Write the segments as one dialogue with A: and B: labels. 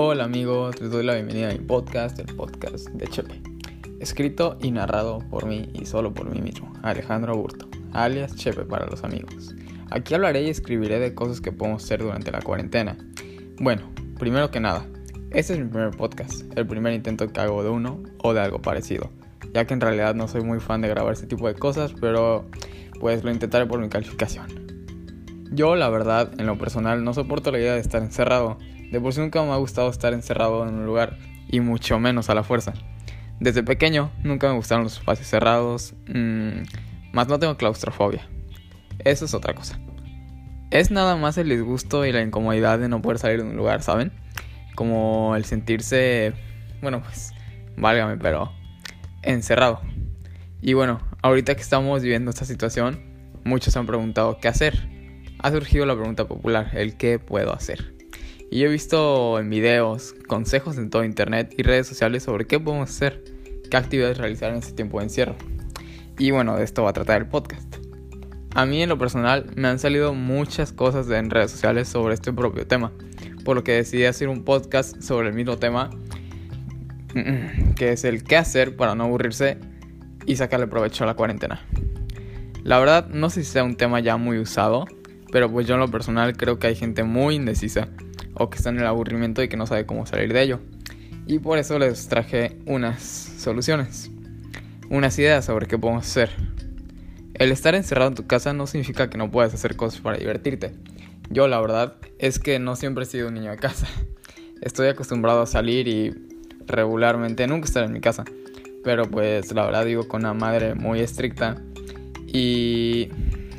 A: Hola amigos, les doy la bienvenida a mi podcast, el podcast de Chepe. Escrito y narrado por mí y solo por mí mismo, Alejandro Burto, alias Chepe para los amigos. Aquí hablaré y escribiré de cosas que podemos hacer durante la cuarentena. Bueno, primero que nada, este es mi primer podcast, el primer intento que hago de uno o de algo parecido, ya que en realidad no soy muy fan de grabar este tipo de cosas, pero pues lo intentaré por mi calificación. Yo, la verdad, en lo personal, no soporto la idea de estar encerrado. De por sí nunca me ha gustado estar encerrado en un lugar, y mucho menos a la fuerza. Desde pequeño nunca me gustaron los espacios cerrados, mmm, más no tengo claustrofobia. Eso es otra cosa. Es nada más el disgusto y la incomodidad de no poder salir de un lugar, ¿saben? como el sentirse, bueno, pues, válgame, pero encerrado. Y bueno, ahorita que estamos viviendo esta situación, muchos han preguntado qué hacer. Ha surgido la pregunta popular, el qué puedo hacer. Y yo he visto en videos, consejos en todo internet y redes sociales sobre qué podemos hacer, qué actividades realizar en este tiempo de encierro. Y bueno, de esto va a tratar el podcast. A mí en lo personal me han salido muchas cosas en redes sociales sobre este propio tema por lo que decidí hacer un podcast sobre el mismo tema, que es el qué hacer para no aburrirse y sacarle provecho a la cuarentena. La verdad, no sé si sea un tema ya muy usado, pero pues yo en lo personal creo que hay gente muy indecisa o que está en el aburrimiento y que no sabe cómo salir de ello. Y por eso les traje unas soluciones, unas ideas sobre qué podemos hacer. El estar encerrado en tu casa no significa que no puedas hacer cosas para divertirte. Yo la verdad es que no siempre he sido un niño de casa. Estoy acostumbrado a salir y regularmente nunca estar en mi casa. Pero pues la verdad digo con una madre muy estricta y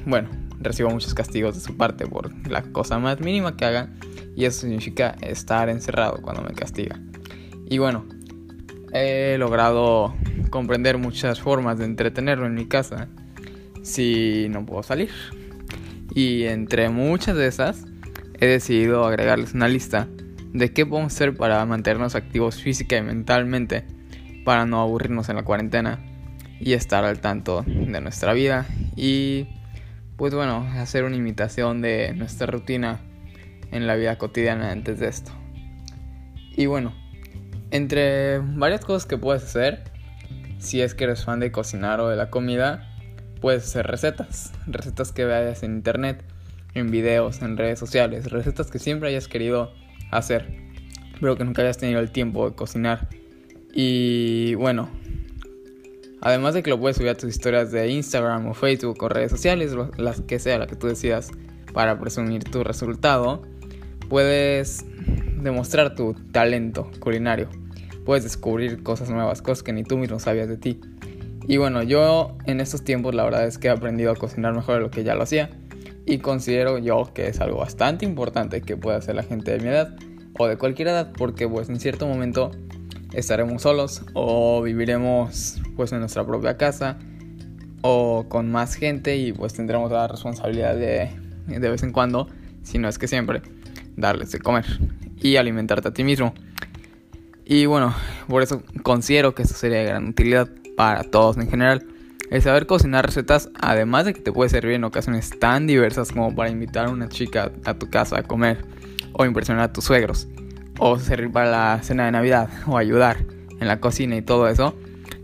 A: bueno, recibo muchos castigos de su parte por la cosa más mínima que haga y eso significa estar encerrado cuando me castiga. Y bueno, he logrado comprender muchas formas de entretenerlo en mi casa si no puedo salir. Y entre muchas de esas, he decidido agregarles una lista de qué podemos hacer para mantenernos activos física y mentalmente, para no aburrirnos en la cuarentena y estar al tanto de nuestra vida y pues bueno, hacer una imitación de nuestra rutina en la vida cotidiana antes de esto. Y bueno, entre varias cosas que puedes hacer, si es que eres fan de cocinar o de la comida, puedes hacer recetas, recetas que veas en internet, en videos, en redes sociales, recetas que siempre hayas querido hacer, pero que nunca hayas tenido el tiempo de cocinar. Y bueno, además de que lo puedes subir a tus historias de Instagram o Facebook o redes sociales, las que sea la que tú decidas para presumir tu resultado, puedes demostrar tu talento culinario. Puedes descubrir cosas nuevas, cosas que ni tú mismo sabías de ti. Y bueno, yo en estos tiempos la verdad es que he aprendido a cocinar mejor de lo que ya lo hacía. Y considero yo que es algo bastante importante que pueda hacer la gente de mi edad o de cualquier edad porque pues en cierto momento estaremos solos o viviremos pues en nuestra propia casa o con más gente y pues tendremos la responsabilidad de de vez en cuando, si no es que siempre, darles de comer y alimentarte a ti mismo. Y bueno, por eso considero que esto sería de gran utilidad para todos en general. El saber cocinar recetas, además de que te puede servir en ocasiones tan diversas como para invitar a una chica a tu casa a comer, o impresionar a tus suegros, o servir para la cena de Navidad, o ayudar en la cocina y todo eso,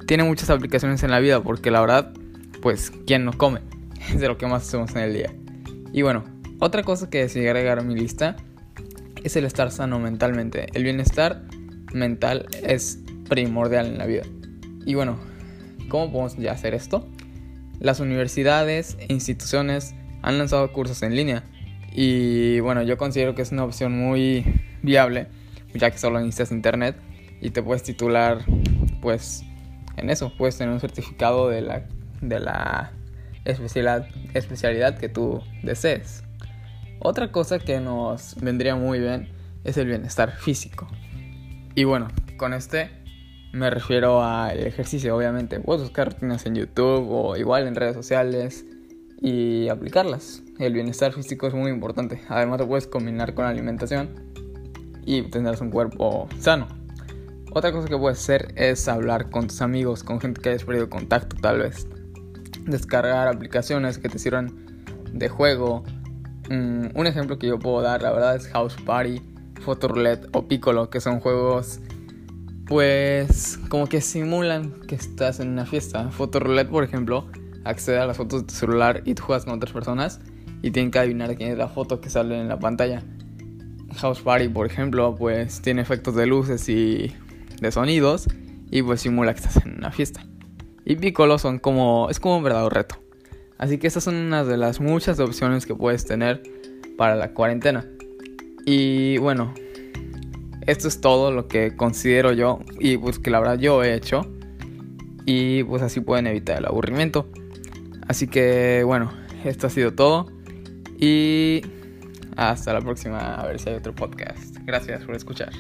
A: tiene muchas aplicaciones en la vida porque la verdad, pues, ¿quién no come? Es de lo que más hacemos en el día. Y bueno, otra cosa que decidí agregar a mi lista es el estar sano mentalmente. El bienestar mental es primordial en la vida. Y bueno, ¿Cómo podemos ya hacer esto? Las universidades e instituciones han lanzado cursos en línea y bueno, yo considero que es una opción muy viable, ya que solo necesitas internet y te puedes titular pues en eso, puedes tener un certificado de la, de la especialidad, especialidad que tú desees. Otra cosa que nos vendría muy bien es el bienestar físico. Y bueno, con este me refiero al ejercicio, obviamente. Puedes buscar rutinas en YouTube o igual en redes sociales y aplicarlas. El bienestar físico es muy importante. Además lo puedes combinar con alimentación y tendrás un cuerpo sano. Otra cosa que puedes hacer es hablar con tus amigos, con gente que hayas perdido contacto tal vez. Descargar aplicaciones que te sirvan de juego. Mm, un ejemplo que yo puedo dar, la verdad, es House Party Photoroulette o Piccolo, que son juegos pues como que simulan que estás en una fiesta. Photoroulette, por ejemplo, accede a las fotos de tu celular y tú juegas con otras personas y tienen que adivinar quién es la foto que sale en la pantalla. House Party, por ejemplo, pues tiene efectos de luces y de sonidos y pues simula que estás en una fiesta. Y Piccolo son como es como un verdadero reto. Así que estas son unas de las muchas opciones que puedes tener para la cuarentena. Y bueno, esto es todo lo que considero yo y pues que la verdad yo he hecho. Y pues así pueden evitar el aburrimiento. Así que bueno, esto ha sido todo. Y hasta la próxima, a ver si hay otro podcast. Gracias por escuchar.